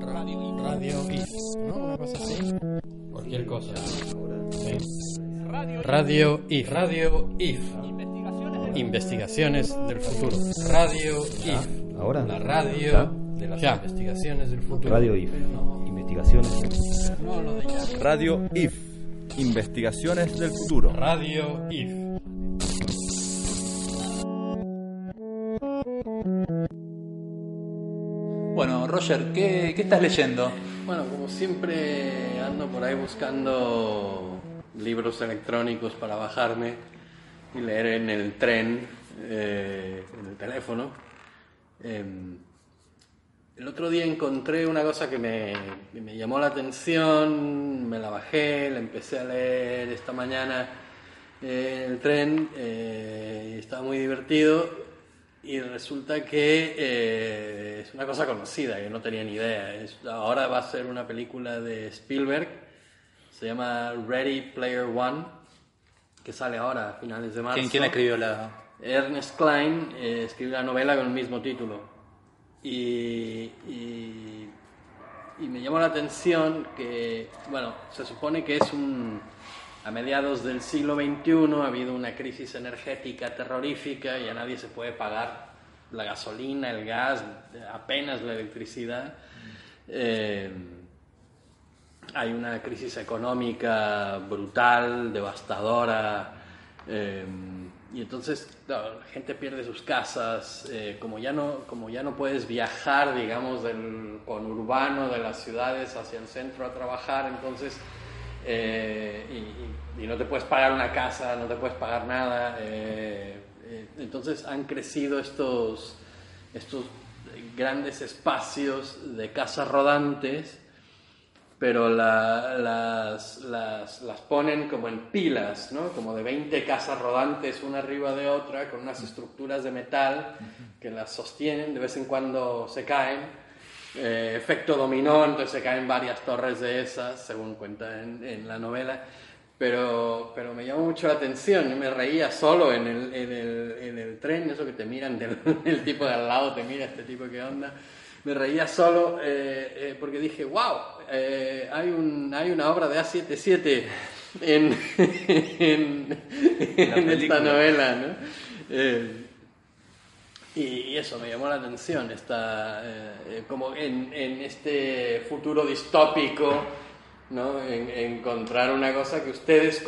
Radio IF, ¿no? Una cosa así. Cualquier cosa. Radio IF. Radio IF. Investigaciones del futuro. Radio IF. Ahora. La radio Ya. de las investigaciones del futuro. Radio IF. Investigaciones. No, lo de ya. Radio IF. Investigaciones del futuro. Radio IF. Roger, ¿qué, qué estás leyendo? Bueno, como siempre ando por ahí buscando libros electrónicos para bajarme y leer en el tren, eh, en el teléfono. Em, el otro día encontré una cosa que me, que me llamó la atención, me la bajé, la empecé a leer esta mañana eh, en el tren, eh, estaba muy divertido y resulta que eh, es una cosa conocida, yo no tenía ni idea. Es- ahora va a ser una película de Spielberg, se llama Ready Player One, que sale ahora a finales de marzo. ¿Quién, quién escribió la...? Ernest Klein eh, escribió una novela con el mismo título. Y, y, y me llamó la atención que, bueno, se supone que es un... A mediados del siglo XXI ha habido una crisis energética terrorífica y a nadie se puede pagar la gasolina, el gas, apenas la electricidad. Eh, hay una crisis económica brutal, devastadora, eh, y entonces la gente pierde sus casas, eh, como, ya no, como ya no puedes viajar, digamos, del conurbano de las ciudades hacia el centro a trabajar, entonces, eh, y, no te puedes pagar una casa, no te puedes pagar nada, eh, eh, entonces han crecido estos, estos grandes espacios de casas rodantes pero la- las, las, las ponen como en pilas, ¿no? Como de 20 casas rodantes una arriba de otra, con unas estructuras de metal que las sostienen, de vez en cuando se caen. Eh, efecto dominó, entonces se caen varias torres de esas, según cuenta en, en la novela. Pero, pero me llamó mucho la atención, yo me reía solo en el, en el, en el tren, eso que te miran, del, el tipo de al lado te mira, este tipo que onda me reía solo eh, eh, porque dije, wow, eh, hay, un, hay una obra de A77 en, en, en esta novela, ¿no? Y, eso me llamó la atención, esta, eh, eh, como en, en este futuro distópico, ¿no? En- encontrar una cosa que ustedes,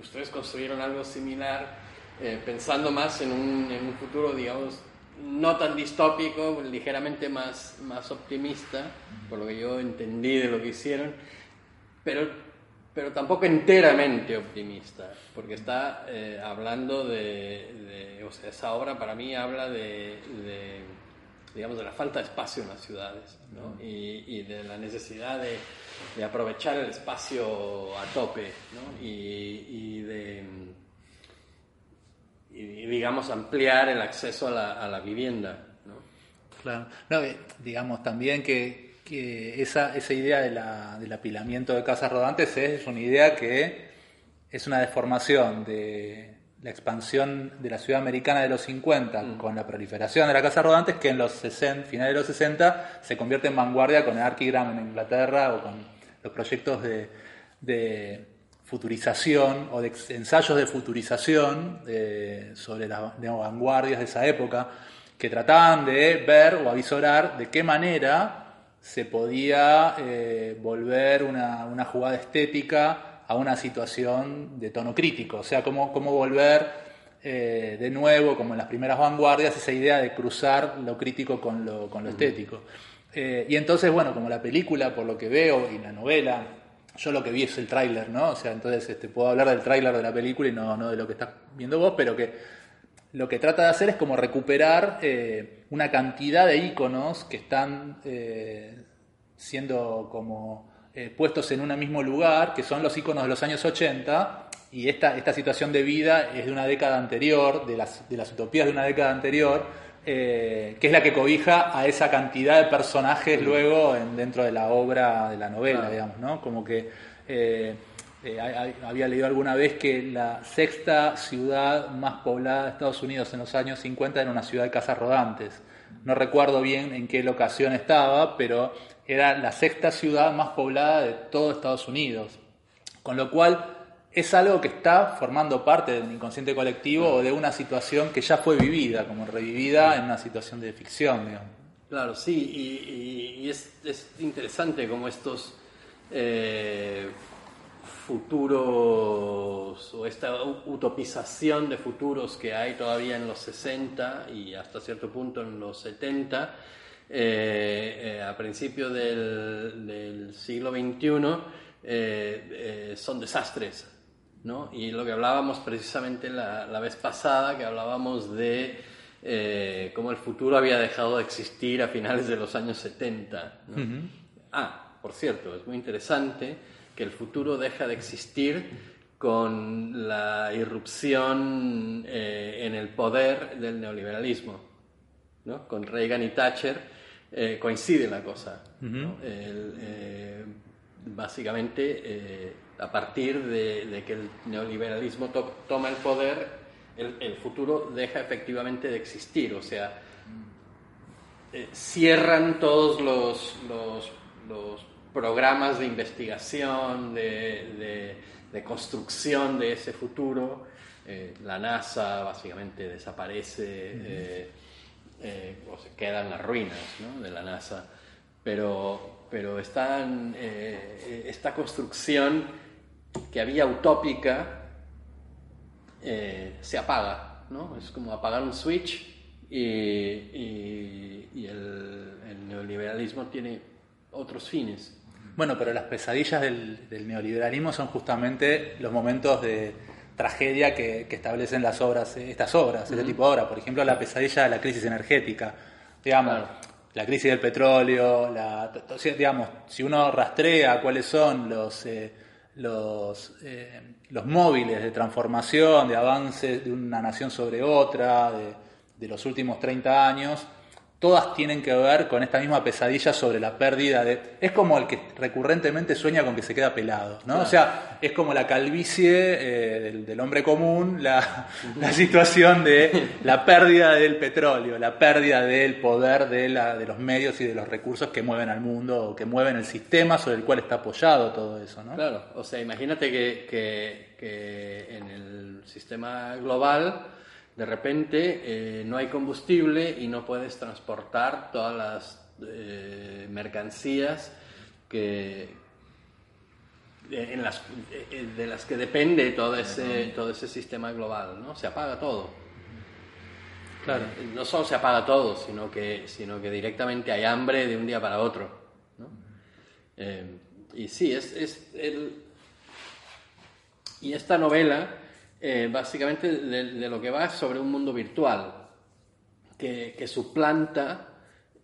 ustedes construyeron algo similar, eh, pensando más en un, en un futuro, digamos, no tan distópico, ligeramente más, más optimista, por lo que yo entendí de lo que hicieron, pero, pero tampoco enteramente optimista, porque está eh, hablando de, de- o sea, esa obra para mí habla de, de, digamos, de la falta de espacio en las ciudades, ¿no? y, y de la necesidad de, de aprovechar el espacio a tope, ¿no? y, y de y, digamos ampliar el acceso a la, a la vivienda. ¿no? Claro. No, eh, digamos también que, que esa, esa idea de la- del apilamiento de casas rodantes es una idea que es una deformación de la expansión de la ciudad americana de los 50 con la proliferación de las casas rodantes que en los 60, finales de los 60 se convierte en vanguardia con el Archigram en Inglaterra o con los proyectos de, de futurización o de ensayos de futurización eh, sobre las vanguardias de esa época que trataban de ver o avisorar de qué manera se podía eh, volver una, una jugada estética a una situación de tono crítico, o sea, cómo, cómo volver eh, de nuevo, como en las primeras vanguardias, esa idea de cruzar lo crítico con lo, con lo estético. Eh, y entonces, bueno, como la película, por lo que veo, y la novela, yo lo que vi es el tráiler, ¿no? O sea, entonces este, puedo hablar del tráiler de la película y no, no de lo que estás viendo vos, pero que lo que trata de hacer es como recuperar eh, una cantidad de iconos que están eh, siendo como eh, puestos en un mismo lugar, que son los iconos de los años 80, y esta, esta situación de vida es de una década anterior, de las, de las utopías de una década anterior, eh, que es la que cobija a esa cantidad de personajes luego en- dentro de la obra, de la novela, digamos, ¿no? Como que... eh, eh, había leído alguna vez que la sexta ciudad más poblada de Estados Unidos en los años 50 era una ciudad de casas rodantes. No recuerdo bien en qué locación estaba, pero era la sexta ciudad más poblada de todo Estados Unidos. Con lo cual es algo que está formando parte del inconsciente colectivo o de una situación que ya fue vivida, como revivida en una situación de ficción. Claro, sí, y es, es interesante como estos eh, futuros o esta utopización de futuros que hay todavía en los 60 y hasta cierto punto en los 70, eh, eh, a principios del, del siglo XXI, eh, eh, son desastres. ¿no? Y lo que hablábamos precisamente la, la vez pasada, que hablábamos de eh, cómo el futuro había dejado de existir a finales de los años 70. ¿no? Ah, por cierto, es muy interesante que el futuro deja de existir con la irrupción eh, en el poder del neoliberalismo. ¿no? Con Reagan y Thatcher eh, coincide la cosa. ¿no? El, eh, básicamente, a partir de, de que el neoliberalismo to- toma el poder, el, el futuro deja efectivamente de existir. O sea, cierran todos los, los, los programas de investigación, de, de- de construcción de ese futuro. Eh, la NASA básicamente desaparece eh, eh, o se quedan las ruinas ¿no? de la NASA. Pero, pero están, esta construcción que había utópica se apaga, ¿no? Es como apagar un switch y, y- y el, el neoliberalismo tiene otros fines. Bueno, pero las pesadillas del, del neoliberalismo son justamente los momentos de tragedia que, que establecen las obras, eh, estas obras, este tipo de obras. Por ejemplo, la pesadilla de la crisis energética. Digamos, Claro. la crisis del petróleo, la, digamos, si uno rastrea cuáles son los, eh, los, eh, los móviles de transformación, de avances de una nación sobre otra, de, de los últimos 30 años, todas tienen que ver con esta misma pesadilla sobre la pérdida de... Es como el que recurrentemente sueña con que se queda pelado, ¿no? O sea, es como la calvicie eh, del, del hombre común, la, la situación de la pérdida del petróleo, la pérdida del poder de, la, de los medios y de los recursos que mueven al mundo, o que mueven el sistema sobre el cual está apoyado todo eso, ¿no? Claro, o sea, imagínate que, que- que en el sistema global de repente eh, no hay combustible y no puedes transportar todas las eh, mercancías que, de- en las, eh, de las que depende todo ese, todo ese sistema global, ¿no? Se apaga todo. Claro. Eh, No solo se apaga todo, sino que, sino que directamente hay hambre de un día para otro. ¿no? Eh, y sí, es, es el... Y esta novela, eh, básicamente de, de lo que va es sobre un mundo virtual, que, que suplanta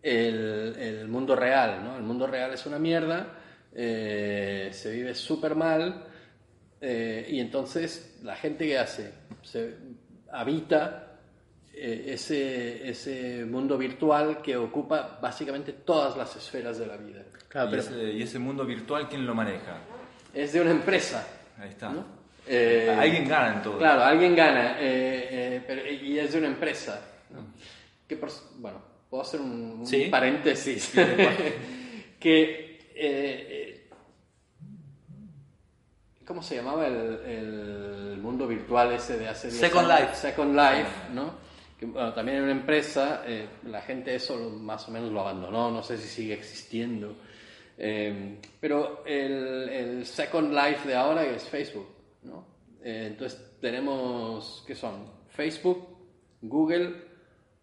el, el mundo real. ¿no? El mundo real es una mierda, eh, se vive súper mal, eh, y entonces la gente que hace, se habita eh, ese, ese mundo virtual que ocupa básicamente todas las esferas de la vida. Claro, y, pero- ese, y ese mundo virtual, ¿quién lo maneja? Es de una empresa. Ahí está. ¿no? Eh, Alguien gana en todo. Claro, alguien gana, eh, eh, pero- y es de una empresa. ¿no? Que por- bueno, puedo hacer un, un Sí. paréntesis. que, eh, eh, ¿cómo se llamaba el, el mundo virtual ese de hace 10 Second años? Life. Second Life, ¿no? Que, bueno, también en una empresa, eh, la gente eso lo- más o menos lo abandonó, no sé si sigue existiendo. Eh, pero el, el Second Life de ahora es Facebook, ¿no? Eh, entonces tenemos, ¿qué son? Facebook, Google,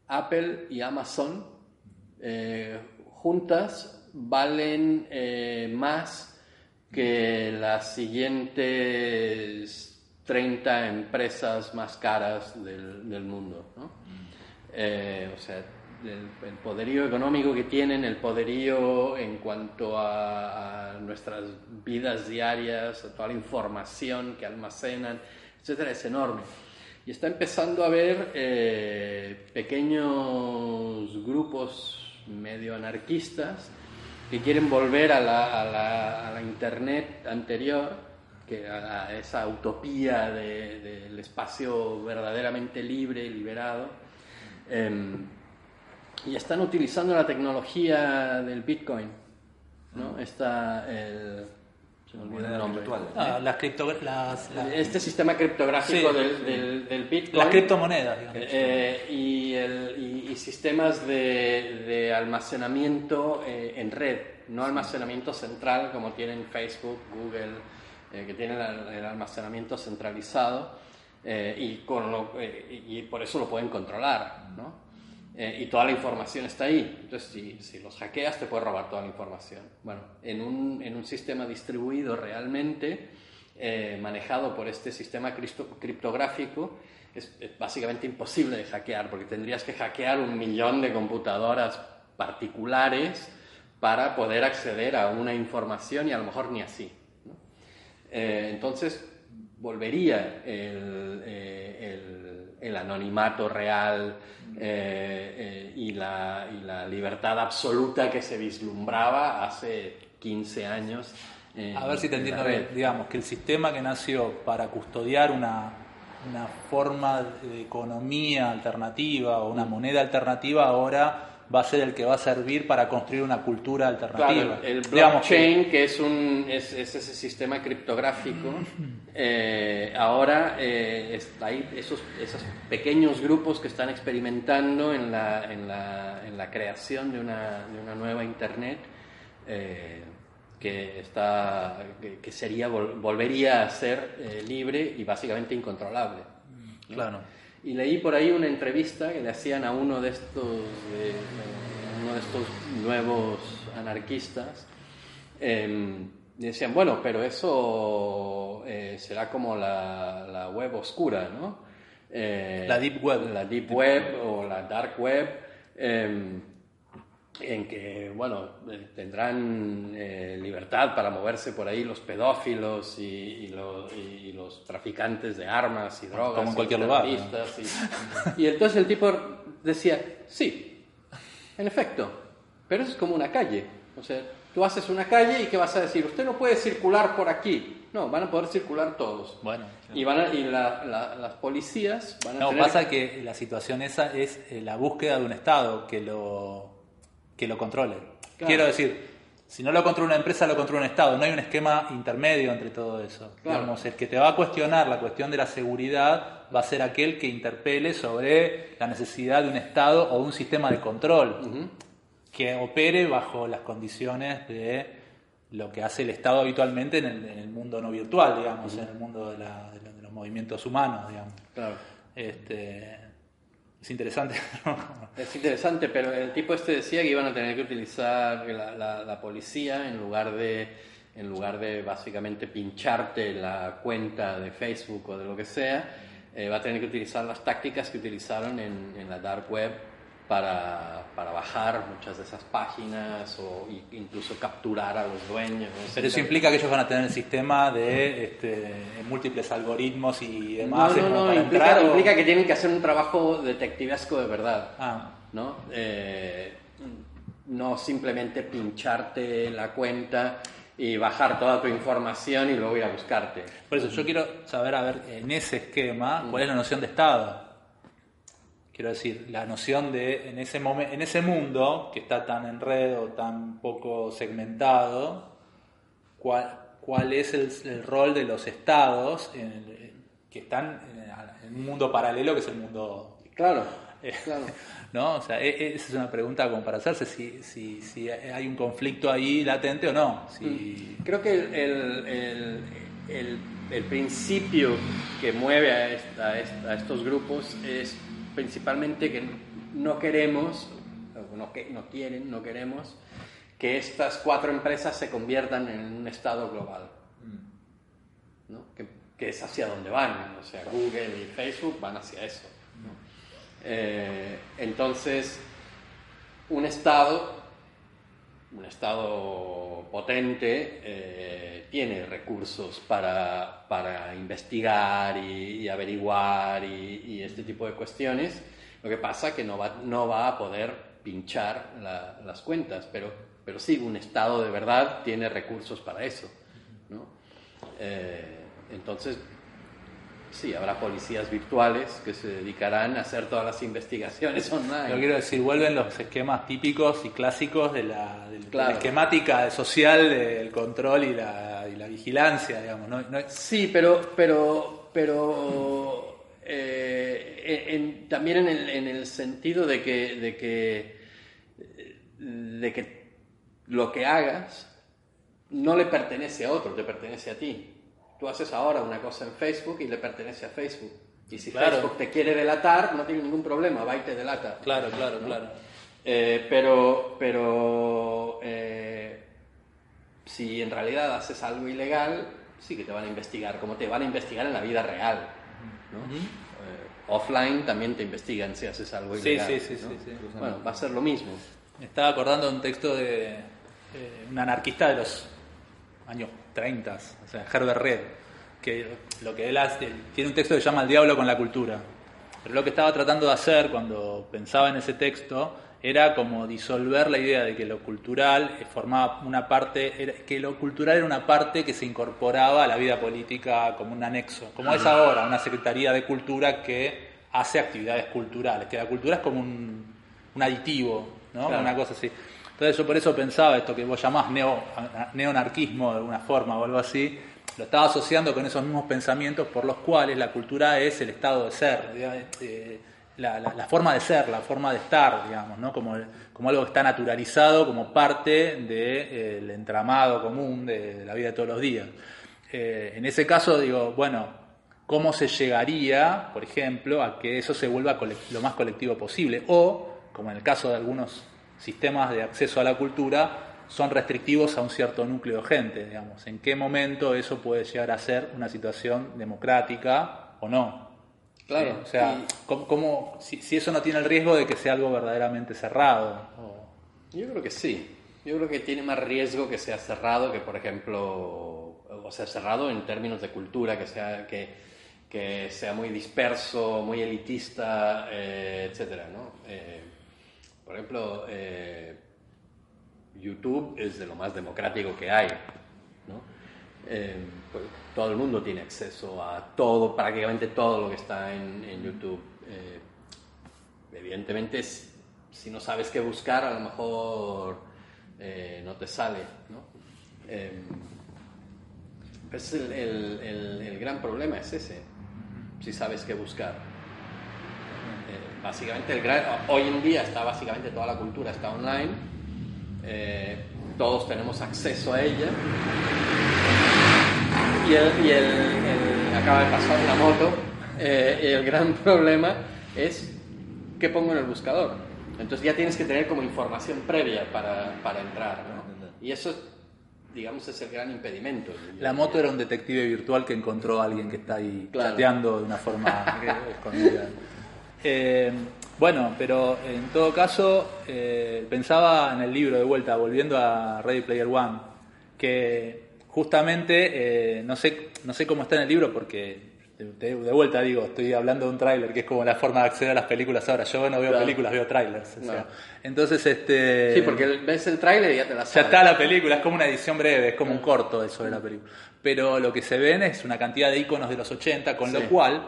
Apple y Amazon eh, juntas valen eh, más que las siguientes 30 empresas más caras del, del mundo. ¿no? O sea, el, poderío económico que tienen, el poderío en cuanto a, a nuestras vidas diarias, a toda la información que almacenan, etcétera, es enorme. Y está empezando a haber eh, pequeños grupos medio anarquistas que quieren volver a la, a la- a la internet anterior que a, esa utopía de- del espacio verdaderamente libre liberado. Em, y están utilizando la tecnología del Bitcoin, ¿no? Está el... se me olvidó el nombre. virtual. Ah, las, cripto, las, las- Este sistema criptográfico Sí, del, sí. del- del Bitcoin. las criptomonedas, digamos. Eh, y, el- y- y sistemas de, de almacenamiento eh, en red, no almacenamiento central como tienen Facebook, Google, eh, que tienen el, almacenamiento centralizado eh, y, con lo- eh, y por eso lo pueden controlar, ¿no? Eh, y toda la información está ahí. Entonces, si, si los hackeas, te puedes robar toda la información. Bueno, en un, en un sistema distribuido realmente, eh, manejado por este sistema criptográfico, es, es básicamente imposible de hackear, porque tendrías que hackear un millón de computadoras particulares para poder acceder a una información y a lo mejor ni así. ¿no? Eh, entonces, volvería el, eh, el- el anonimato real eh, eh, y, la, y la libertad absoluta que se vislumbraba hace 15 años. en- A ver si te entiendo bien. Digamos que el sistema que nació para custodiar una, una forma de economía alternativa o una moneda alternativa ahora va a ser el que va a servir para construir una cultura alternativa. Claro, el Digamos que- blockchain, que, es, un, es, es ese sistema criptográfico, eh, ahora eh, es- hay esos, esos pequeños grupos que están experimentando en la, en la, en la creación de una, de una nueva Internet eh, que, está, que, sería, vol- volvería a ser eh, libre y básicamente incontrolable. ¿no? Claro. Y leí por ahí una entrevista que le hacían a uno de estos, de- uno de estos nuevos anarquistas. em, y decían, bueno, pero eso eh, será como la, la web oscura, ¿no? Eh, La deep web. La deep web o la dark web. En que, bueno, eh, tendrán eh, libertad para moverse por ahí los pedófilos y, y los, y los traficantes de armas y drogas. Como en cualquier lugar, Y, y entonces el tipo decía, sí, en efecto, pero eso es como una calle. O sea, tú haces una calle y ¿qué vas a decir? Usted no puede circular por aquí. No, van a poder circular todos. Bueno. Y, van a- y la- la- las policías van a No, tener pasa que la situación esa es eh, la búsqueda de un Estado que lo, que lo controle. Claro. Quiero decir, si no lo controla una empresa, lo controla un Estado. No hay un esquema intermedio entre todo eso. Claro. Digamos, el que te va a cuestionar la cuestión de la seguridad va a ser aquel que interpele sobre la necesidad de un Estado o de un sistema de control que opere bajo las condiciones de lo que hace el Estado habitualmente en el, en el mundo no virtual, digamos, en el mundo de, la- de lo- de los movimientos humanos, digamos. Claro. Este, es interesante. Es interesante, pero el tipo este decía que iban a tener que utilizar la policía en lugar de en lugar de básicamente pincharte la cuenta de Facebook o de lo que sea, eh, va a tener que utilizar las tácticas que utilizaron en, en la dark web para, para bajar muchas de esas páginas o incluso capturar a los dueños. Pero eso implica que ellos van a tener el sistema de este, múltiples algoritmos y demás. No, no, no, para implica, entrar o- implica que tienen que hacer un trabajo detectivesco de verdad. Ah, ¿no? Eh, no simplemente pincharte la cuenta y bajar toda tu información y luego ir a buscarte. por eso yo quiero saber, a ver, en ese esquema, cuál es la noción de Estado. Quiero decir, la noción de, en ese, momen- en ese mundo que está tan en red o tan poco segmentado, cuál, cuál es el, el rol de los estados en el- que están en, un mundo paralelo que es el mundo Claro, Eh, claro. ¿No? O sea, e- e- esa es una pregunta como para hacerse si, si, si hay un conflicto ahí latente o no. Si, Creo que el, el- principio que mueve esta- a estos grupos es principalmente que no queremos, no, que, no quieren, no queremos, que estas cuatro empresas se conviertan en un estado global. ¿no? Que, que es hacia donde van. O sea, Google y Facebook van hacia eso. ¿no? Eh, entonces, un estado, un estado potente, eh, tiene recursos para, para investigar y, averiguar y, y este tipo de cuestiones. Lo que pasa que no va, no va a poder pinchar la- las cuentas, pero, pero sí, un estado de verdad tiene recursos para eso. ¿no? Eh, entonces, sí, habrá policías virtuales que se dedicarán a hacer todas las investigaciones online. Lo quiero decir, vuelven los esquemas típicos y clásicos de la, la esquemática social del control y la, y la vigilancia, digamos. ¿no? No es- Sí, pero, pero, pero eh, en- también en el, en el sentido de que, de que, de que lo que hagas no le pertenece a otro, te pertenece a ti. Tú haces ahora una cosa en Facebook y le pertenece a Facebook. Y si Claro. Facebook te quiere delatar, no tiene ningún problema, va y te delata. Claro, claro, ¿no? claro. Eh, pero pero eh, si en realidad haces algo ilegal, sí que te van a investigar, como te van a investigar en la vida real. ¿no? Eh, offline también te investigan si haces algo Sí, ilegal. sí, sí, ¿no? sí, sí. Bueno, va a ser lo mismo. Me estaba acordando de un texto de eh, un anarquista de los años 30, o sea, Herbert Reed, que lo que él hace, tiene un texto que se llama El diablo con la cultura. Pero lo que estaba tratando de hacer cuando pensaba en ese texto era como disolver la idea de que lo cultural formaba una parte, que lo cultural era una parte que se incorporaba a la vida política como un anexo, como es ahora una Secretaría de Cultura que hace actividades culturales, que la cultura es como un, un aditivo, ¿no? Claro. Una cosa así. Entonces yo por eso pensaba esto que vos llamás neo, neonarquismo de alguna forma o algo así, lo estaba asociando con esos mismos pensamientos por los cuales la cultura es el estado de ser, eh, la, forma de ser, la forma de estar, digamos, ¿no? como, como algo que está naturalizado como parte del entramado común de, la vida de todos los días. Eh, en ese caso digo, bueno, ¿cómo se llegaría, por ejemplo, a que eso se vuelva lo más colectivo posible? O, como en el caso de algunos sistemas de acceso a la cultura, son restrictivos a un cierto núcleo de gente, digamos. ¿En qué momento eso puede llegar a ser una situación democrática o no? Claro, Eh, o sea, y- ¿cómo, cómo- si, si eso no tiene el riesgo de que sea algo verdaderamente cerrado? o- Yo creo que sí. Yo creo que tiene más riesgo que sea cerrado que, por ejemplo, o sea, cerrado en términos de cultura, que sea, que, que sea muy disperso, muy elitista, eh, etcétera, ¿no? Eh, por ejemplo, eh, YouTube es de lo más democrático que hay, ¿no? Eh, pues, todo el mundo tiene acceso a todo, prácticamente todo lo que está en, en YouTube. Eh, evidentemente, si, no sabes qué buscar, a lo mejor eh, no te sale, ¿no? El, el- el- el gran problema es ese, si sabes qué buscar. Básicamente, el gran, hoy en día está básicamente toda la cultura está online, eh, todos tenemos acceso a ella. Y, el, y el- el- acaba de pasar una moto, eh, y el gran problema es qué pongo en el buscador. Entonces ya tienes que tener como información previa para, para entrar, ¿no? Y eso, digamos, es el gran impedimento. La moto era un detective virtual que encontró a alguien que está ahí Claro. chateando de una forma escondida. Eh, bueno, pero en todo caso, eh, pensaba en el libro de vuelta, volviendo a Ready Player One, que justamente, eh, no, sé, no sé cómo está en el libro porque... De, de- vuelta digo, estoy hablando de un tráiler, que es como la forma de acceder a las películas ahora. Yo no veo Claro. películas, veo trailers. o sea. Claro. Entonces, este... Sí, porque ves el tráiler y ya te la Ya sabes. está la película, es como una edición breve, es como un corto eso de la película. Pero lo que se ven es una cantidad de iconos de los 80, con Sí. lo cual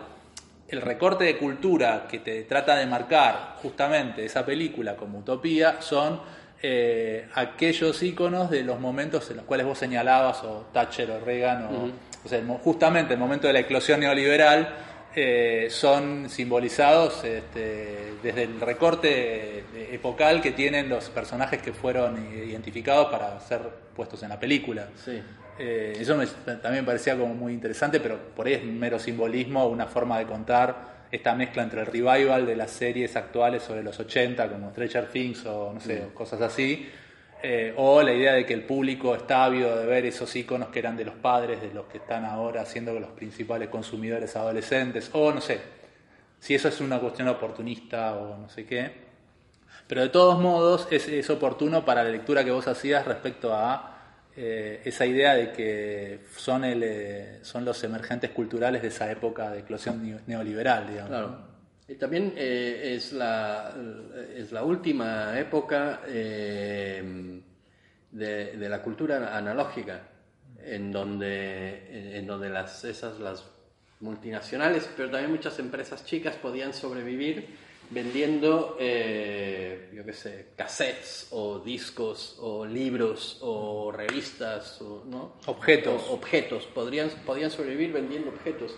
el recorte de cultura que te trata de marcar justamente esa película como utopía son eh, aquellos iconos de los momentos en los cuales vos señalabas, o Thatcher o Reagan, o, o sea, justamente el momento de la eclosión neoliberal. eh, son simbolizados este, desde el recorte eh, epocal que tienen los personajes que fueron identificados para ser puestos en la película. Sí. Eh, eso me- también me parecía como muy interesante, pero por ahí es mero simbolismo, una forma de contar esta mezcla entre el revival de las series actuales sobre los 80, como Stranger Things o no sé, o cosas así, eh, o la idea de que el público está ávido de ver esos iconos que eran de los padres, de los que están ahora siendo los principales consumidores adolescentes, o no sé, si eso es una cuestión oportunista o no sé qué. Pero de todos modos es, es oportuno para la lectura que vos hacías respecto a eh, esa idea de que son, el, eh, son los emergentes culturales de esa época de eclosión neo- neoliberal, digamos. Claro. Y también eh, es, la, es la última época eh, de, de la cultura analógica. en donde, en donde las, esas, las multinacionales, pero también muchas empresas chicas podían sobrevivir vendiendo, eh, yo qué sé, cassettes o discos o libros o revistas o ¿no? Objetos. O- objetos, podrían, podían sobrevivir vendiendo objetos.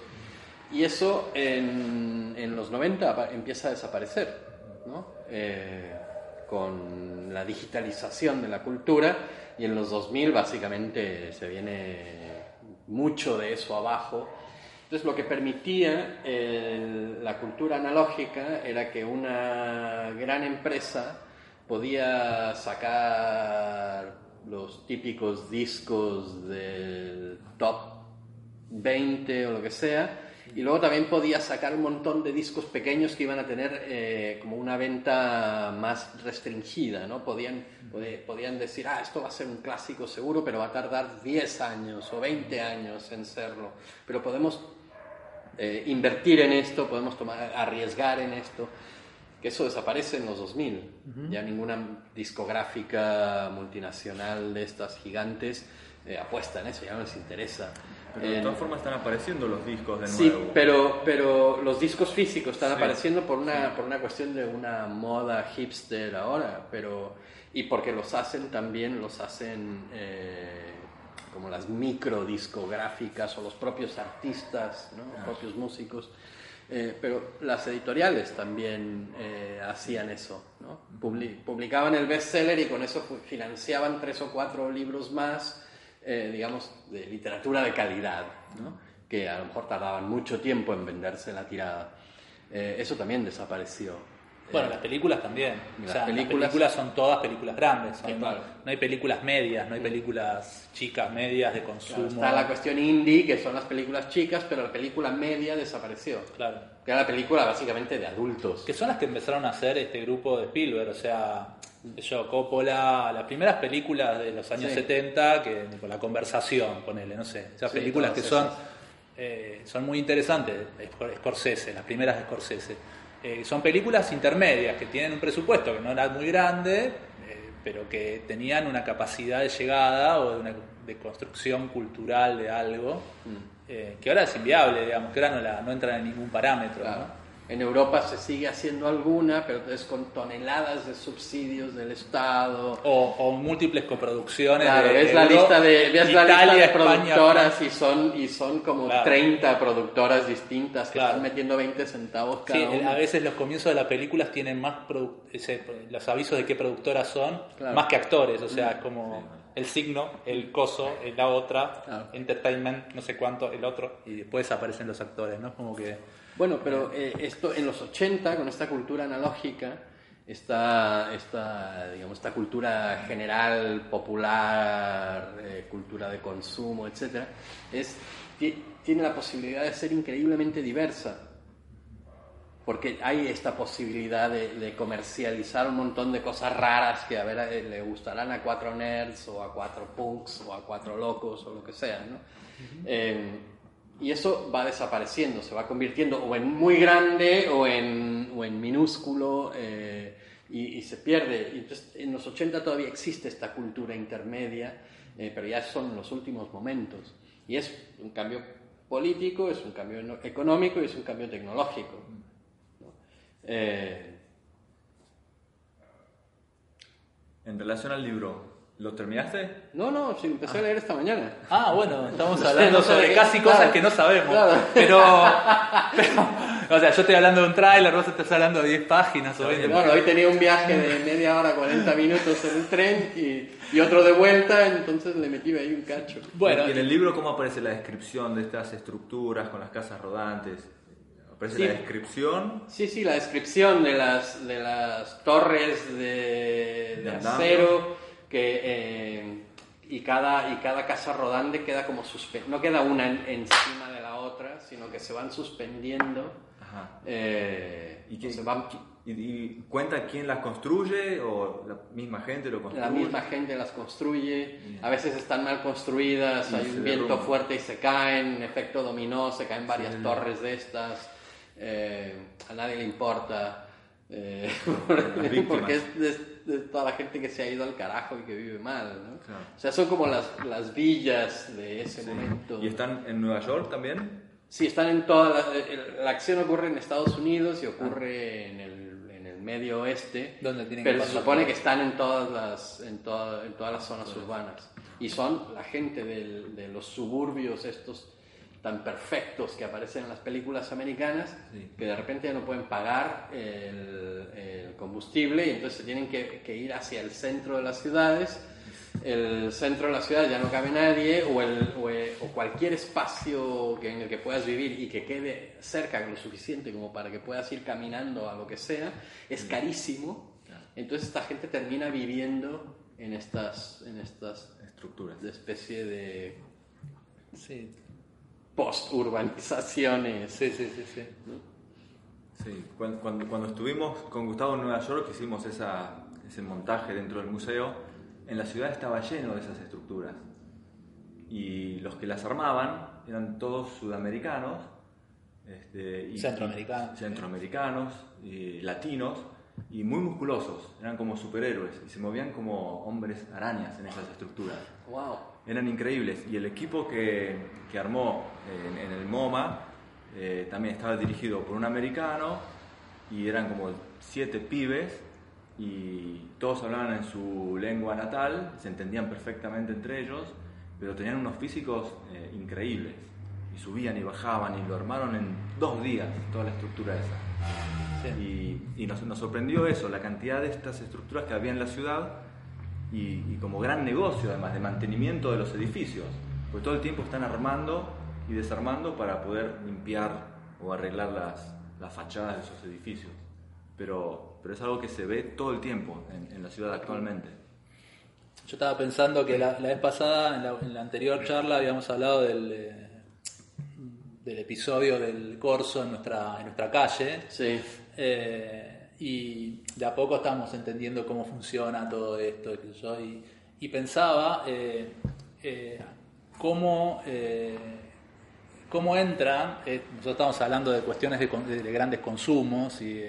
Y eso en, en los 90 apa- empieza a desaparecer, ¿no? Eh, con la digitalización de la cultura y en los 2000 básicamente se viene mucho de eso abajo. Entonces lo que permitía el- la cultura analógica era que una gran empresa podía sacar los típicos discos del top 20 o lo que sea. Y luego también podía sacar un montón de discos pequeños que iban a tener eh, como una venta más restringida, ¿no? Podían, podían decir, ah, esto va a ser un clásico seguro, pero va a tardar 10 años o 20 años en serlo. Pero podemos eh, invertir en esto, podemos tomar, arriesgar en esto. Que eso desaparece en los 2000. Ya ninguna discográfica multinacional de estas gigantes eh, apuesta en eso, ya no les interesa. Pero de todas formas están apareciendo los discos de Sí, nuevo. pero, pero los discos físicos están Sí. apareciendo por una, por una cuestión de una moda hipster ahora, pero y porque los hacen también, los hacen eh, como las micro discográficas o los propios artistas, ¿no? los propios músicos. Eh, pero las editoriales también eh, hacían eso, ¿no? Publi- publicaban el bestseller y con eso financiaban tres o cuatro libros más, eh, digamos, de literatura de calidad, ¿no? que a lo mejor tardaban mucho tiempo en venderse la tirada. Eh, eso también desapareció. Bueno, Eh, las películas también. y O las sea, películas- las películas son todas películas grandes. son- claro. No hay películas medias, no hay películas chicas, medias de consumo. claro, está la cuestión indie, que son las películas chicas, pero la película media desapareció. Claro. Que era la película básicamente de adultos. Que son las que empezaron a hacer este grupo de Spielberg, o sea, yo, Coppola, las primeras películas de los años Sí. 70, que con la conversación, ponele, no sé, esas Sí, películas que son, eh, son muy interesantes, Scor- Scorsese, las primeras de Scorsese. Eh, son películas intermedias que tienen un presupuesto que no era muy grande, eh, pero que tenían una capacidad de llegada o de, una, de construcción cultural de algo, Mm. eh, que ahora es inviable, digamos, que ahora no, la, no entran en ningún parámetro. Claro. ¿no? En Europa se sigue haciendo alguna, pero es con toneladas de subsidios del Estado. O, o múltiples coproducciones. Claro, de ves la lista de, ves la Italia, lista de España, productoras y son, y son como Claro. 30 productoras distintas que Claro. están metiendo 20 centavos cada Sí, una. a veces los comienzos de las películas tienen más produ- ese- los avisos de qué productoras son, Claro. más que actores, o sea, es como el signo, el coso, el- la otra, Claro. entertainment, no sé cuánto, el otro, y después aparecen los actores, ¿no? Como que... Bueno, pero eh, esto en los 80, con esta cultura analógica, esta, esta, digamos, esta cultura general, popular, eh, cultura de consumo, etc., es, ti- tiene la posibilidad de ser increíblemente diversa. Porque hay esta posibilidad de, de comercializar un montón de cosas raras que a ver eh, le gustarán a cuatro nerds o a cuatro punks o a cuatro locos o lo que sea, ¿no? Eh, y eso va desapareciendo, se va convirtiendo o en muy grande o en, o en minúsculo eh, y, y se pierde. Entonces, en los 80 todavía existe esta cultura intermedia, eh, pero ya son los últimos momentos. Y es un cambio político, es un cambio económico y es un cambio tecnológico. ¿no? Eh, En relación al libro, ¿lo terminaste? no, no, sí, empecé a leer esta mañana. Ah, bueno, estamos hablando sobre casi claro, cosas que no sabemos. claro. Pero, pero, o sea, yo estoy hablando de un tráiler, vos estás hablando de 10 páginas o 20 Bueno, hoy tenía un viaje de media hora, 40 minutos en el tren y, y otro de vuelta, entonces le metí ahí un cacho. Bueno, y en el libro, ¿cómo aparece la descripción de estas estructuras con las casas rodantes? Aparece Sí. la descripción. Sí, sí, la descripción de las, de las torres de, de De acero que, eh, y, cada, y cada casa rodante queda como suspendida, no queda una en- encima de la otra, sino que se van suspendiendo. Ajá. eh, ¿Y, qué- se van- y- y cuenta quién las construye o la misma gente lo construye? la misma gente las construye, a veces están mal construidas, Y hay un viento derrumban. fuerte y se caen, efecto dominó, se caen varias Sí. torres de estas, eh, a nadie le importa. Eh, porque es de, de toda la gente que se ha ido al carajo y que vive mal, ¿no? Claro. O sea, son como las, las villas de ese momento. ¿Y están en Nueva York también? Sí, están en toda la, el- la acción ocurre en Estados Unidos y ocurre en, el, en el medio oeste. Donde tienen pero que se supone que están en todas las, en toda- en todas las zonas urbanas. Y son la gente del- de los suburbios estos tan perfectos que aparecen en las películas americanas, Sí. que de repente ya no pueden pagar el, el combustible y entonces se tienen que, que ir hacia el centro de las ciudades. El centro de la ciudad ya no cabe nadie o, el, o, eh, o cualquier espacio que, en el que puedas vivir y que quede cerca lo suficiente como para que puedas ir caminando a lo que sea, es carísimo. Entonces esta gente termina viviendo en estas, en estas Estructuras. de especie de Sí, post-urbanizaciones. sí, sí, sí. sí. Sí, cuando, cuando, cuando estuvimos con Gustavo en Nueva York, hicimos esa, ese montaje dentro del museo, en la ciudad estaba lleno de esas estructuras. Y los que las armaban eran todos sudamericanos, este, y, Centroamericanos. centroamericanos y latinos, y muy musculosos, eran como superhéroes, y se movían como hombres arañas en esas estructuras. Wow. Eran increíbles. Y el equipo que, que armó en, en el MoMA eh, también estaba dirigido por un americano y eran como siete pibes y todos hablaban en su lengua natal, se entendían perfectamente entre ellos, pero tenían unos físicos eh, increíbles. Y subían y bajaban y lo armaron en dos días, toda la estructura esa. Sí. Y, y nos, nos sorprendió eso, la cantidad de estas estructuras que había en la ciudad y, y como gran negocio además de mantenimiento de los edificios, porque todo el tiempo están armando y desarmando para poder limpiar o arreglar las, las fachadas de esos edificios. Pero, pero es algo que se ve todo el tiempo en, en la ciudad actualmente. Yo estaba pensando que la, la vez pasada, en la, en la anterior charla, habíamos hablado del, eh, del episodio del corso en nuestra, en nuestra calle. Sí. Eh, y de a poco estamos entendiendo cómo funciona todo esto. y, pensaba eh, eh, cómo, eh, cómo entran, nosotros estamos hablando de cuestiones de, de grandes consumos y,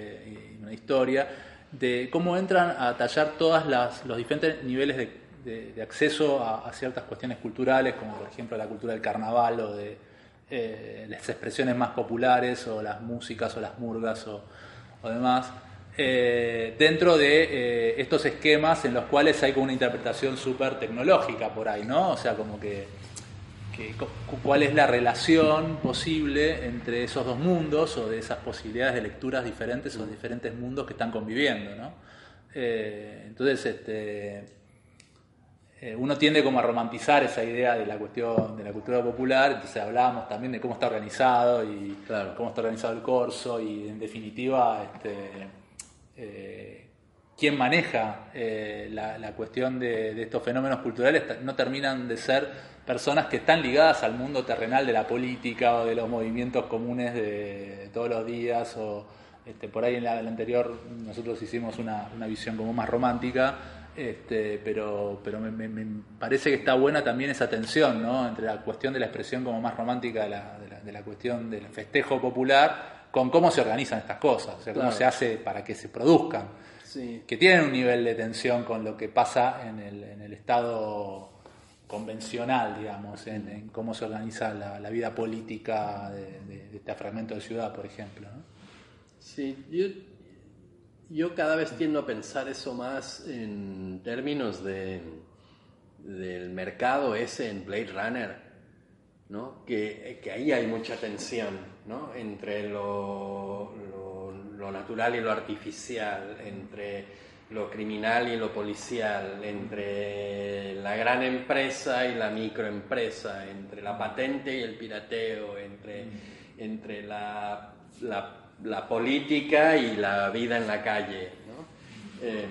una historia, de cómo entran a tallar todos los diferentes niveles de, acceso a, ciertas cuestiones culturales, como por ejemplo la cultura del carnaval o de las expresiones más populares o las músicas o las murgas o, o demás, eh, dentro de eh, estos esquemas en los cuales hay como una interpretación súper tecnológica por ahí, ¿no? O sea, como que, que cu- cuál es la relación posible entre esos dos mundos o de esas posibilidades de lecturas diferentes o diferentes mundos que están conviviendo, ¿no? Eh, entonces, este, uno tiende como a romantizar esa idea de la cuestión de la cultura popular, entonces hablábamos también de cómo está organizado y Claro. cómo está organizado el corso y en definitiva este, eh, quién maneja eh, la, cuestión de, estos fenómenos culturales no terminan de ser personas que están ligadas al mundo terrenal de la política o de los movimientos comunes de, todos los días o este, por ahí en la, en anterior nosotros hicimos una, visión como más romántica este, pero, pero me, me- me parece que está buena también esa tensión ¿no? entre la cuestión de la expresión como más romántica de la, de la- de la cuestión del festejo popular con cómo se organizan estas cosas, o sea, cómo Claro. se hace para que se produzcan, Sí. que tienen un nivel de tensión con lo que pasa en el, en el estado convencional, digamos, en, en cómo se organiza la, la vida política de, de- de este fragmento de ciudad, por ejemplo. ¿no? Sí, yo, yo cada vez tiendo a pensar eso más en términos de, del mercado ese en Blade Runner, ¿no? que, que ahí hay mucha tensión ¿no? entre lo, lo, lo natural y lo artificial, entre lo criminal y lo policial, entre la gran empresa y la microempresa, entre la patente y el pirateo, entre, entre la, la, la política y la vida en la calle. ¿no? Eh,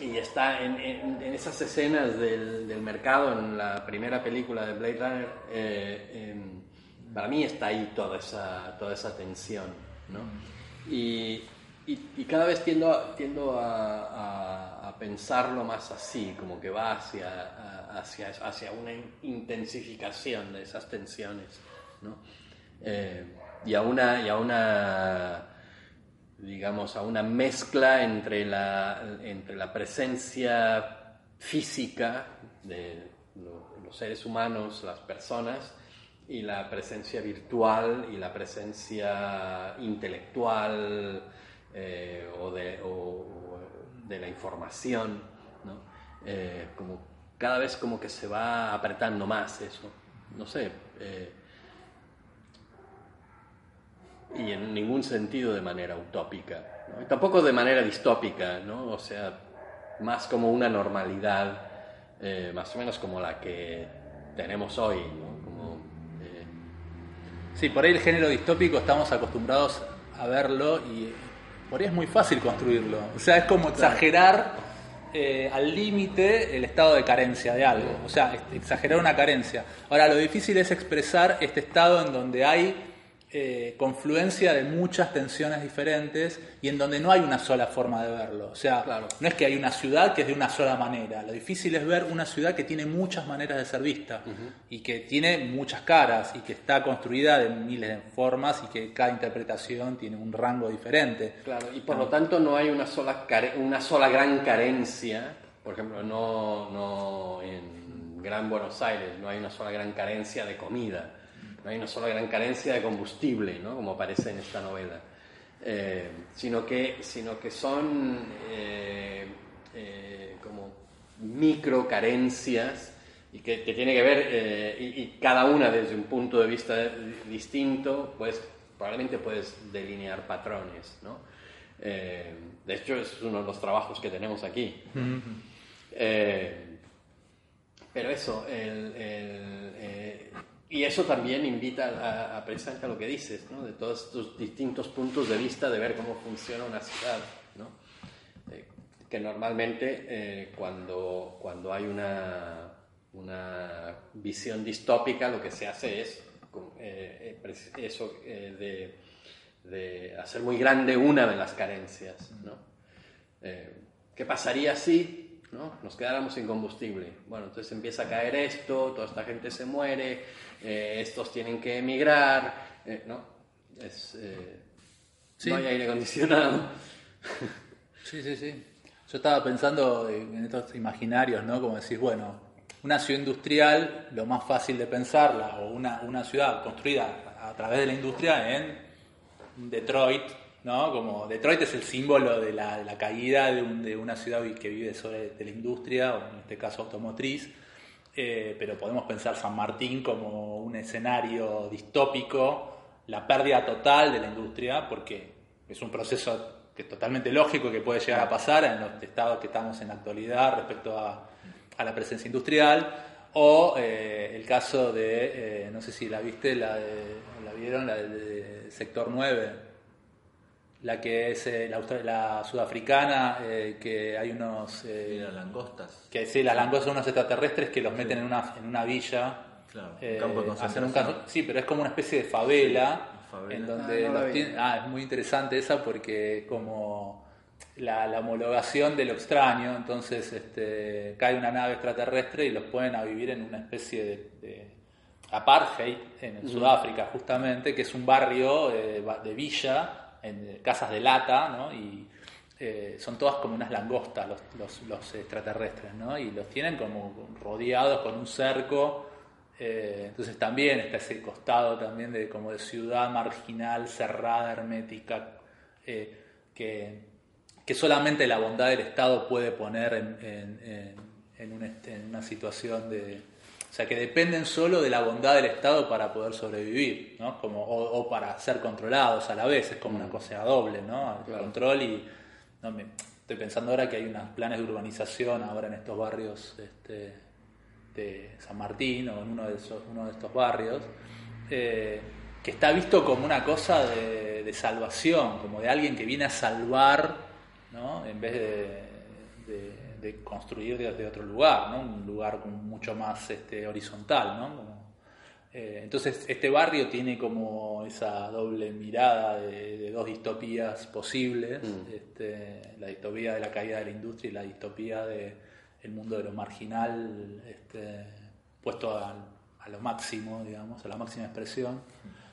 y está en, en- en esas escenas del, del mercado, en la primera película de Blade Runner, eh, em, para mí está ahí toda esa, toda esa tensión. ¿no? Y, y- y cada vez tiendo, a, tiendo a, a- a pensarlo más así, como que va hacia, hacia, hacia una intensificación de esas tensiones. ¿no? Eh, y a una... Y a una digamos, a una mezcla entre la, entre la presencia física de los seres humanos, las personas, y la presencia virtual y la presencia intelectual eh, o, de, la información, ¿no? Eh, como cada vez como que se va apretando más eso, no sé, eh, y en ningún sentido de manera utópica, tampoco de manera distópica, ¿no? o sea, más como una normalidad, más o menos como la que tenemos hoy, ¿no? Sí, por ahí el género distópico estamos acostumbrados a verlo y por ahí es muy fácil construirlo. O sea, es como exagerar eh, al límite el estado de carencia de algo. O sea, exagerar una carencia. Ahora, lo difícil es expresar este estado en donde hay eh, confluencia de muchas tensiones diferentes y en donde no hay una sola forma de verlo. O sea, no es que hay una ciudad que es de una sola manera. Lo difícil es ver una ciudad que tiene muchas maneras de ser vista y que tiene muchas caras y que está construida de miles de formas y que cada interpretación tiene un rango diferente. Claro, y por lo tanto no hay una sola, una sola gran carencia. Por ejemplo, no, no en Gran Buenos Aires no hay una sola gran carencia de comida no hay una sola gran carencia de combustible, ¿no? como aparece en esta novela, eh, sino, que, sino que son eh, eh, como micro carencias y que, que tiene que ver, y, cada una desde un punto de vista distinto, pues probablemente puedes delinear patrones. ¿no? de hecho, es uno de los trabajos que tenemos aquí. pero eso, el, el y eso también invita a, a lo que dices, de todos estos distintos puntos de vista de ver cómo funciona una ciudad. Eh, que normalmente eh, cuando, cuando hay una, una visión distópica lo que se hace es eh, eso de, de, hacer muy grande una de las carencias. ¿Qué pasaría si ¿no? nos quedáramos sin combustible. Bueno, entonces empieza a caer esto, toda esta gente se muere, eh, estos tienen que emigrar, eh, ¿no? Es, eh, No hay aire acondicionado. sí, sí, sí. Yo estaba pensando en estos imaginarios, ¿no? Como decís, bueno, una ciudad industrial, lo más fácil de pensarla, o una, una ciudad construida a través de la industria en Detroit, ¿no? Como Detroit es el símbolo de la, caída de, una ciudad que vive sobre de la industria, o en este caso automotriz, eh, pero podemos pensar San Martín como un escenario distópico, la pérdida total de la industria, porque es un proceso que es totalmente lógico que puede llegar a pasar en los estados que estamos en la actualidad respecto a, la presencia industrial, o eh, el caso de, eh, no sé si la viste, la, la vieron, la del sector 9 la que es eh, la, sudafricana, eh, que hay unos... Eh, las langostas. Que sí, las langostas son unos extraterrestres que los meten en, una, en una villa. Claro, un campo de concentración. sí, pero es como una especie de favela. En donde ah, ah, es muy interesante esa porque como la, homologación de lo extraño, entonces este, cae una nave extraterrestre y los ponen a vivir en una especie de, apartheid en Sudáfrica justamente, que es un barrio de villa en casas de lata, ¿no? Y eh, son todas como unas langostas los, los, extraterrestres, ¿no? Y los tienen como rodeados con un cerco. Eh, entonces también está ese costado también de como de ciudad marginal, cerrada, hermética, eh, que, que, solamente la bondad del Estado puede poner en, en una situación de, o sea, que dependen solo de la bondad del Estado para poder sobrevivir, ¿no? Como, o, para ser controlados a la vez, es como una mm. cosa doble, ¿no? El control y... No, me, estoy pensando ahora que hay unos planes de urbanización ahora en estos barrios este, de San Martín o en uno de, esos, uno de estos barrios, eh, que está visto como una cosa de, de, salvación, como de alguien que viene a salvar, ¿no? En vez de de construir desde otro lugar, ¿no? un lugar mucho más este, horizontal. ¿no? Eh, entonces, este barrio tiene como esa doble mirada de, dos distopías posibles, mm. este, la distopía de la caída de la industria y la distopía del el mundo de lo marginal este, puesto a, a, lo máximo, digamos, a la máxima expresión,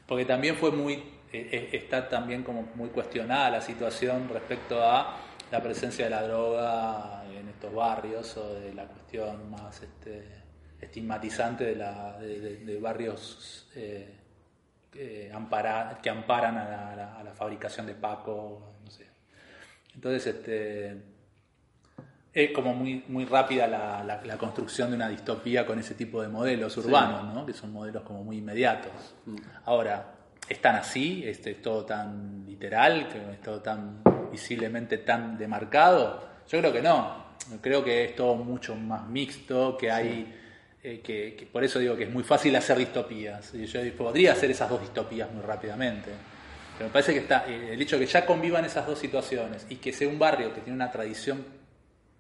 porque también fue muy eh, eh, está también como muy cuestionada la situación respecto a la presencia de la droga estos barrios o de la cuestión más este, estigmatizante de, la, de, de- de barrios eh, que, ampara- que amparan a la, a la- a la fabricación de Paco, no sé. Entonces, este, es como muy, muy rápida la, construcción de una distopía con ese tipo de modelos urbanos, ¿no? que son modelos como muy inmediatos. Ahora, ¿es tan así? ¿Es, es todo tan literal? que ¿Es todo tan visiblemente tan demarcado? Yo creo que no. Creo que es todo mucho más mixto, que hay... eh, que, que por eso digo que es muy fácil hacer distopías. Y yo podría hacer esas dos distopías muy rápidamente. Pero me parece que está eh, el hecho de que ya convivan esas dos situaciones y que sea un barrio que tiene una tradición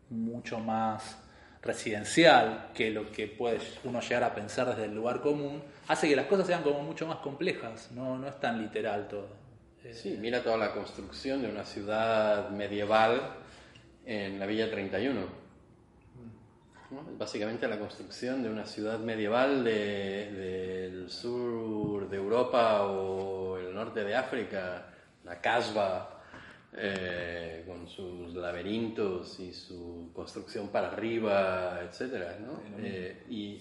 mucho más residencial que lo que puede uno llegar a pensar desde el lugar común, hace que las cosas sean como mucho más complejas, no, no es tan literal todo. Sí, mira toda la construcción de una ciudad medieval en la Villa 31. ¿no? Es Básicamente la construcción de una ciudad medieval de- del sur de Europa o el norte de África, la Casbah, eh, con sus laberintos y su construcción para arriba, etcétera, ¿no? Eh, y,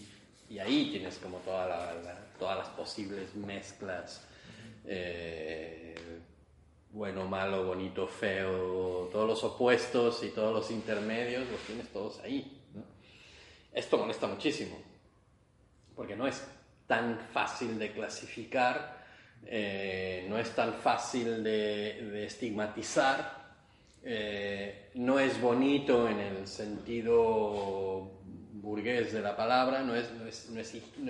y ahí tienes como toda la- la- todas las posibles mezclas. eh, bueno, malo, bonito, feo, todos los opuestos y todos los intermedios los tienes todos ahí. ¿no? Esto molesta muchísimo, porque no es tan fácil de clasificar, eh, no es tan fácil de, estigmatizar, eh, no es bonito en el sentido burgués de la palabra, no, es, no, es- no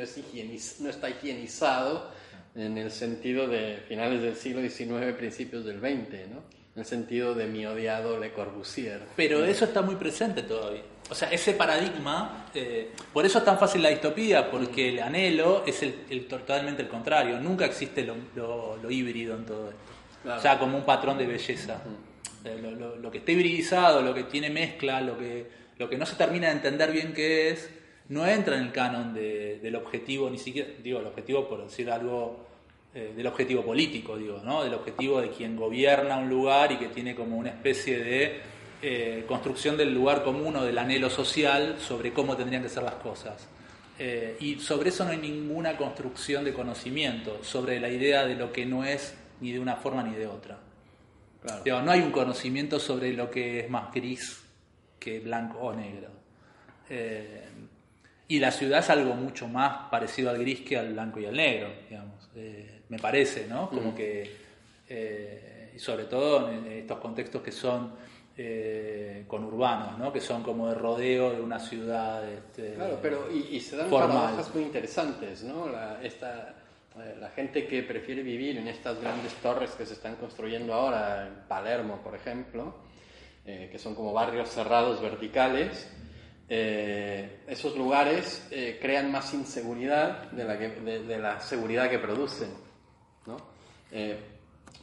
es no está higienizado en el sentido de finales del siglo XIX, principios del XX, ¿no? en el sentido de mi odiado Le Corbusier. Pero eso está muy presente todavía. O sea, ese paradigma, eh, por eso es tan fácil la distopía, porque el anhelo es el, el- totalmente el contrario. Nunca existe lo, lo- lo híbrido en todo esto. Claro. O sea, como un patrón de belleza. Eh, lo, lo- lo que está hibridizado, lo que tiene mezcla, lo que, lo que no se termina de entender bien qué es, no entra en el canon de- del objetivo, ni siquiera, digo, el objetivo por decir algo eh, del objetivo político, digo, ¿no? Del objetivo de quien gobierna un lugar y que tiene como una especie de eh, construcción del lugar común o del anhelo social sobre cómo tendrían que ser las cosas. Eh, y sobre eso no hay ninguna construcción de conocimiento, sobre la idea de lo que no es ni de una forma ni de otra. Claro. Digo, no hay un conocimiento sobre lo que es más gris que blanco o negro. Eh, y la ciudad es algo mucho más parecido al gris que al blanco y al negro, digamos. Eh, me parece, ¿no? Como que, eh, y sobre todo en estos contextos que son eh, conurbanos, ¿no? Que son como de rodeo de una ciudad. Este, Claro, pero y, y se dan formal. paradojas muy interesantes, ¿no? La, esta, eh, la gente que prefiere vivir en estas grandes torres que se están construyendo ahora en Palermo, por ejemplo, eh, que son como barrios cerrados verticales, eh, esos lugares eh, crean más inseguridad de la, que- de, de la seguridad que producen, ¿no? Eh,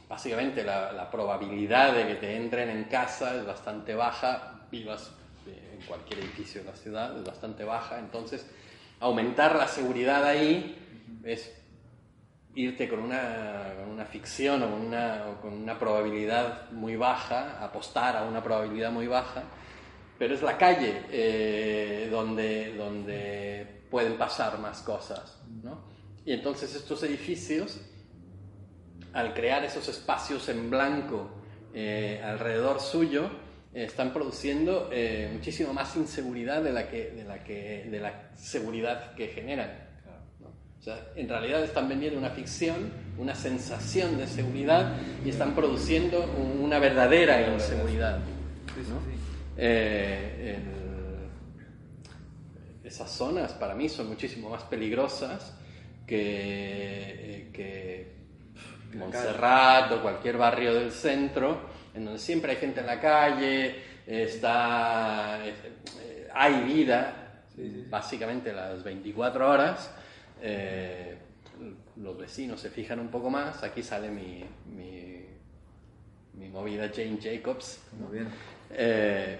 básicamente la, la probabilidad de que te entren en casa es bastante baja, vivas eh, en cualquier edificio de la ciudad, es bastante baja, entonces aumentar la seguridad ahí es irte con una, con una ficción o una, o con una probabilidad muy baja, apostar a una probabilidad muy baja, pero es la calle eh, donde, donde pueden pasar más cosas. ¿no? Y entonces estos edificios, al crear esos espacios en blanco eh, alrededor suyo, eh, están produciendo eh, muchísimo más inseguridad de la, que, de, la que, de la seguridad que generan. ¿no? O sea, en realidad están vendiendo una ficción, una sensación de seguridad y están produciendo un- una verdadera inseguridad. ¿no? Eh, el- esas zonas para mí son muchísimo más peligrosas que, eh, que Montserrat o cualquier barrio del centro, en donde siempre hay gente en la calle, está, eh, hay vida, básicamente las 24 horas. eh, los vecinos se fijan un poco más. Aquí sale mi, mi, mi movida Jane Jacobs. Muy bien. Eh,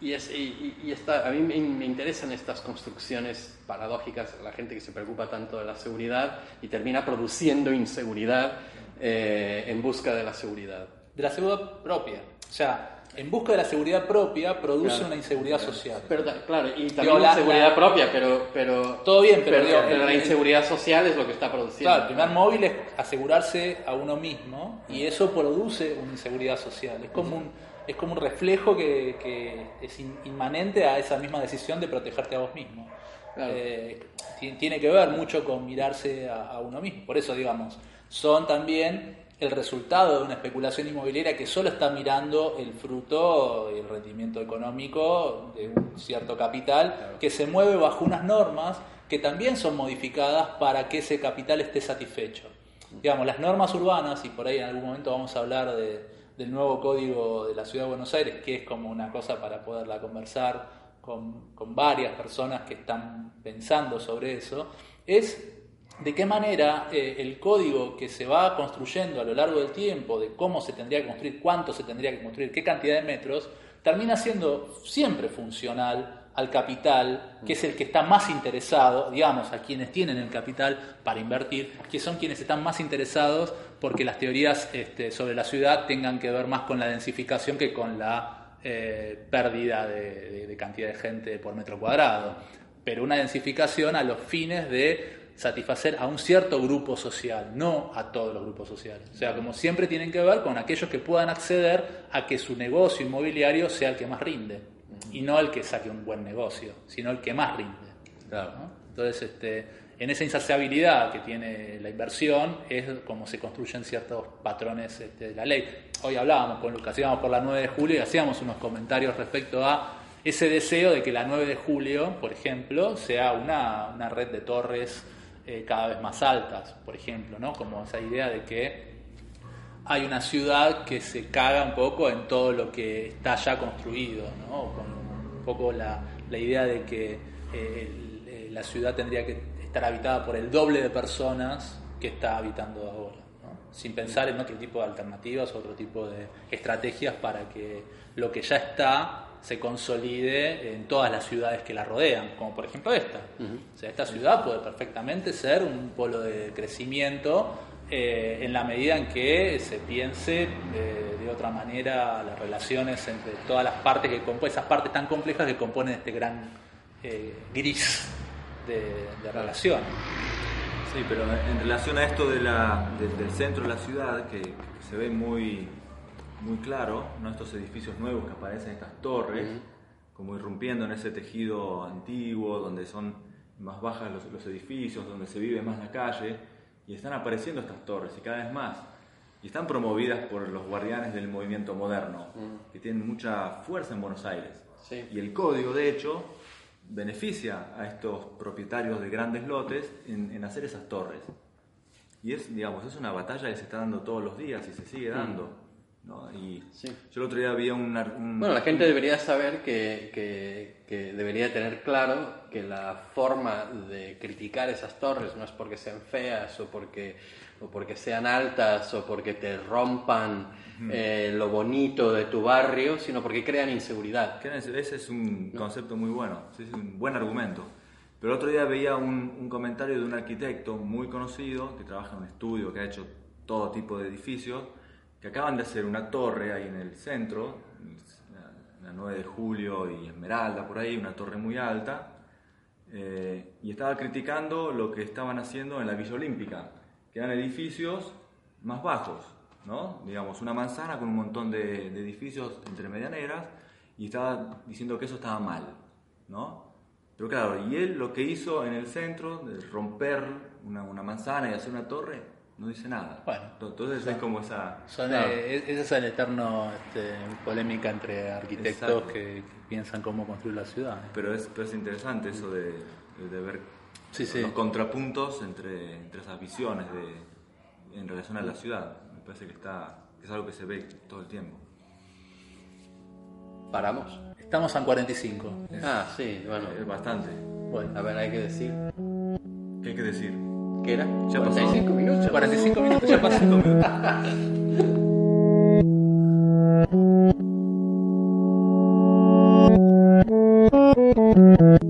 y, es, y, y- está, a mí me, me interesan estas construcciones paradójicas, la gente que se preocupa tanto de la seguridad y termina produciendo inseguridad eh, en busca de la seguridad. De la seguridad propia. O sea, en busca de la seguridad propia produce Claro. una inseguridad social. Pero, claro, y también Digo, la la- seguridad la- propia, pero, pero... Todo bien, pero digo, pero la el- inseguridad social es lo que está produciendo. Claro, el primer móvil es asegurarse a uno mismo y eso produce una inseguridad social. Es como un, es como un reflejo que, que es in- inmanente a esa misma decisión de protegerte a vos mismo. Claro. Eh, ti- tiene que ver mucho con mirarse a, a uno mismo. Por eso, digamos, son también el resultado de una especulación inmobiliaria que solo está mirando el fruto, el rendimiento económico de un cierto capital que se mueve bajo unas normas que también son modificadas para que ese capital esté satisfecho. Digamos, las normas urbanas, y por ahí en algún momento vamos a hablar de- del nuevo código de la Ciudad de Buenos Aires, que es como una cosa para poderla conversar con, varias personas que están pensando sobre eso, es de qué manera eh, el código que se va construyendo a lo largo del tiempo, de cómo se tendría que construir, cuánto se tendría que construir, qué cantidad de metros, termina siendo siempre funcional al capital, que es el que está más interesado, digamos, a quienes tienen el capital para invertir, que son quienes están más interesados porque las teorías este, sobre la ciudad tengan que ver más con la densificación que con la eh, pérdida de, de- de cantidad de gente por metro cuadrado. Pero una densificación a los fines de satisfacer a un cierto grupo social, no a todos los grupos sociales. O sea, como siempre tienen que ver con aquellos que puedan acceder a que su negocio inmobiliario sea el que más rinde. Y no el que saque un buen negocio, sino el que más rinde. Claro. ¿no? Entonces, este, en esa insaciabilidad que tiene la inversión es como se construyen ciertos patrones este, de la ley. Hoy hablábamos con Lucas, íbamos por la 9 de julio y hacíamos unos comentarios respecto a ese deseo de que la 9 de julio, por ejemplo, sea una, una red de torres eh, cada vez más altas, por ejemplo, ¿no? Como esa idea de que hay una ciudad que se caga un poco en todo lo que está ya construido, ¿no? Con un poco la, la idea de que eh, el- eh, la ciudad tendría que estar habitada por el doble de personas que está habitando ahora, ¿no? sin pensar en otro tipo de alternativas, otro tipo de estrategias para que lo que ya está se consolide en todas las ciudades que la rodean, como por ejemplo esta. O sea, esta ciudad puede perfectamente ser un polo de crecimiento eh, en la medida en que se piense eh, de otra manera las relaciones entre todas las partes que esas partes tan complejas que componen este gran eh, gris de, de relación. Sí, pero en relación a esto de la, de- del centro de la ciudad, que, que se ve muy, muy claro, ¿no? estos edificios nuevos que aparecen, estas torres, como irrumpiendo en ese tejido antiguo, donde son más bajas los, los edificios, donde se vive más la calle, y están apareciendo estas torres, y cada vez más. Y están promovidas por los guardianes del movimiento moderno, que tienen mucha fuerza en Buenos Aires. Sí. Y el código, de hecho, beneficia a estos propietarios de grandes lotes en, en hacer esas torres. Y es, digamos, es una batalla que se está dando todos los días y se sigue dando. ¿No? Y Sí. yo el otro día vi un... un- Bueno, la gente debería saber que, que- que debería tener claro que la forma de criticar esas torres no es porque sean feas o porque, o porque sean altas o porque te rompan eh, lo bonito de tu barrio, sino porque crean inseguridad. que Ese ese es un concepto muy bueno, sí, es un buen argumento. Pero el otro día veía un, un comentario de un arquitecto muy conocido que trabaja en un estudio que ha hecho todo tipo de edificios, que acaban de hacer una torre ahí en el centro, la, la 9 de julio y Esmeralda, por ahí, una torre muy alta, eh, y estaba criticando lo que estaban haciendo en la Villa Olímpica, que eran edificios más bajos, ¿no? Digamos, una manzana con un montón de, de edificios entre medianeras, y estaba diciendo que eso estaba mal, ¿no? Pero claro, y él lo que hizo en el centro, de romper una, una manzana y hacer una torre, no dice nada. Bueno. Entonces es como esa... Son, Claro. eh, esa es el eterno este, polémica entre arquitectos que, que piensan cómo construir la ciudad. Pero es, pero es interesante eso de, de- de ver Sí, sí. los contrapuntos entre, entre esas visiones de, en relación a la ciudad. Me parece que, está, que es algo que se ve todo el tiempo. ¿Paramos? Estamos en 45. Ah, sí, bueno. Es bastante. Bueno, A ver, hay que decir. ¿Qué hay que decir? ¿Qué era? Ya pasó. 45 minutos. 45 minutos ya pasó.